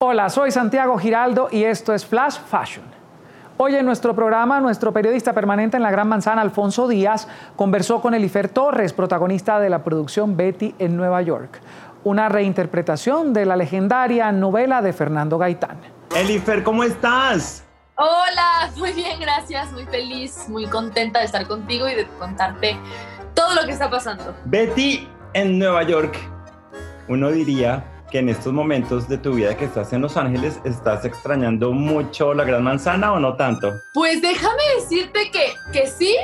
Hola, soy Santiago Giraldo y esto es Flash Fashion. Hoy en nuestro programa, nuestro periodista permanente en la Gran Manzana, Alfonso Díaz, conversó con Elifer Torres, protagonista de la producción Betty en Nueva York, una reinterpretación de la legendaria novela de Fernando Gaitán. Elifer, ¿cómo estás? Hola, muy bien, gracias, muy feliz, muy contenta de estar contigo y de contarte todo lo que está pasando. Betty en Nueva York, uno diría que en estos momentos de tu vida que estás en Los Ángeles, ¿estás extrañando mucho la Gran Manzana o no tanto? Pues déjame decirte que, que sí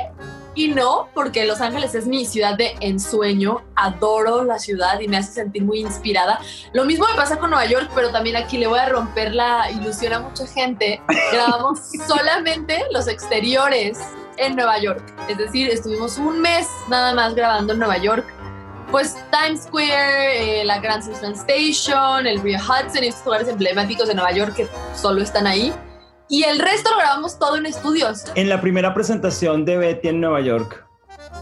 y no, porque Los Ángeles es mi ciudad de ensueño, adoro la ciudad y me hace sentir muy inspirada. Lo mismo me pasa con Nueva York, pero también aquí le voy a romper la ilusión a mucha gente. Grabamos solamente los exteriores en Nueva York, es decir, estuvimos un mes nada más grabando en Nueva York pues Times Square, eh, la Grand Central Station, el Rio Hudson estos lugares emblemáticos de Nueva York que solo están ahí. Y el resto lo grabamos todo en estudios. En la primera presentación de Betty en Nueva York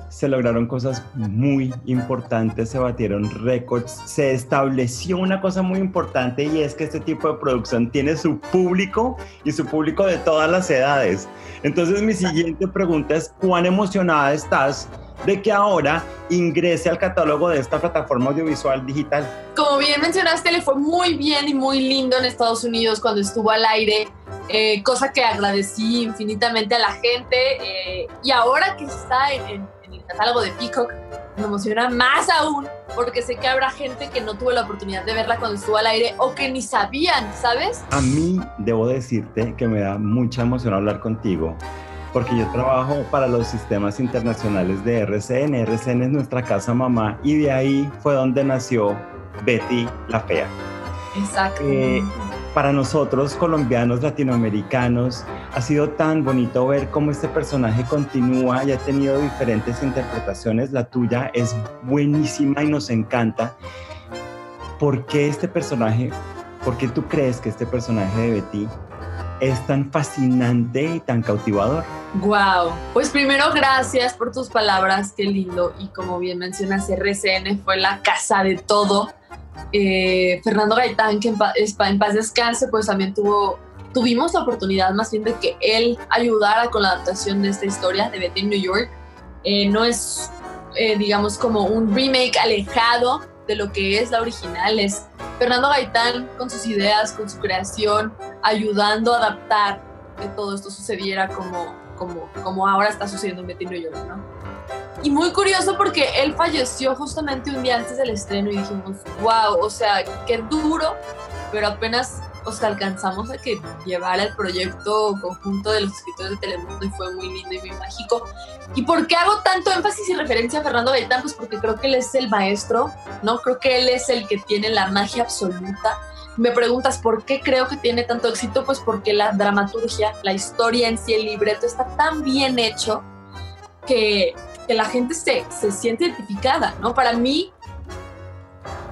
se lograron cosas muy importantes, se batieron récords, se estableció una cosa muy importante y es que este tipo de producción tiene su público y su público de todas las edades. Entonces mi siguiente pregunta es, ¿cuán emocionada estás de que ahora ingrese al catálogo de esta plataforma audiovisual digital. Como bien mencionaste, le fue muy bien y muy lindo en Estados Unidos cuando estuvo al aire, eh, cosa que agradecí infinitamente a la gente. Eh, y ahora que está en, el catálogo de Peacock, me emociona más aún porque sé que habrá gente que no tuvo la oportunidad de verla cuando estuvo al aire o que ni sabían, ¿sabes? A mí debo decirte que me da mucha emoción hablar contigo porque yo trabajo para los sistemas internacionales de RCN. RCN es nuestra casa mamá y de ahí fue donde nació Betty la Fea. Exacto. Eh, para nosotros, colombianos, latinoamericanos, ha sido tan bonito ver cómo este personaje continúa y ha tenido diferentes interpretaciones. La tuya es buenísima y nos encanta. ¿Por qué este personaje, por qué tú crees que este personaje de Betty es tan fascinante y tan cautivador? Wow, pues primero gracias por tus palabras, qué lindo. Y como bien mencionas, RCN fue la casa de todo. Eh, Fernando Gaitán, que en, paz descanse, pues también tuvo, tuvimos la oportunidad más bien de que él ayudara con la adaptación de esta historia de Betty en New York. Eh, no es, eh, digamos, como un remake alejado de lo que es la original, es Fernando Gaitán con sus ideas, con su creación, ayudando a adaptar que todo esto sucediera como, como, como ahora está sucediendo en Betty New York, ¿no? Y muy curioso porque él falleció justamente un día antes del estreno y dijimos, wow, o sea, qué duro, pero apenas o sea, alcanzamos a que llevara el proyecto conjunto de los escritores de Telemundo y fue muy lindo y muy mágico. ¿Y por qué hago tanto énfasis y referencia a Fernando Gaitán? Pues porque creo que él es el maestro, ¿no? Creo que él es el que tiene la magia absoluta. Me preguntas por qué creo que tiene tanto éxito, pues porque la dramaturgia, la historia en sí, el libreto está tan bien hecho que, que la gente se, se siente identificada, ¿no? Para mí,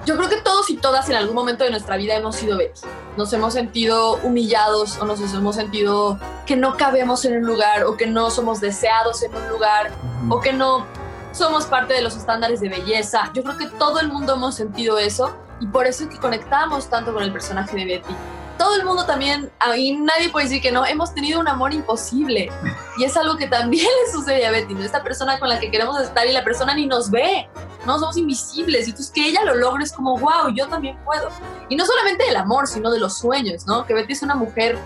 yo creo que todos y todas en algún momento de nuestra vida hemos sido Betty. Nos hemos sentido humillados o nos hemos sentido que no cabemos en un lugar o que no somos deseados en un lugar o que no somos parte de los estándares de belleza. Yo creo que todo el mundo hemos sentido eso y por eso es que conectamos tanto con el personaje de Betty. Todo el mundo también, y nadie puede decir que no, hemos tenido un amor imposible. Y es algo que también le sucede a Betty, ¿no? Esta persona con la que queremos estar y la persona ni nos ve. ¿no? Somos invisibles. Y entonces que ella lo logre es como, wow, yo también puedo. Y no solamente del amor, sino de los sueños, ¿no? Que Betty es una mujer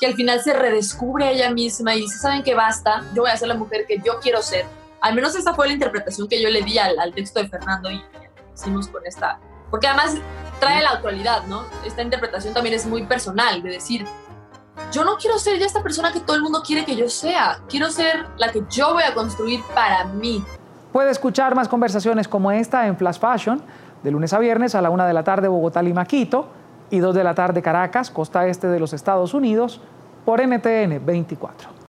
que al final se redescubre a ella misma y dice, ¿saben qué basta? Yo voy a ser la mujer que yo quiero ser. Al menos esa fue la interpretación que yo le di al, texto de Fernando y hicimos con esta. Porque además trae la actualidad, ¿no? Esta interpretación también es muy personal, de decir, yo no quiero ser ya esta persona que todo el mundo quiere que yo sea. Quiero ser la que yo voy a construir para mí. Puede escuchar más conversaciones como esta en Flash Fashion, de lunes a viernes a la una de la tarde Bogotá, Lima, Quito, y dos de la tarde Caracas, costa este de los Estados Unidos, por NTN 24.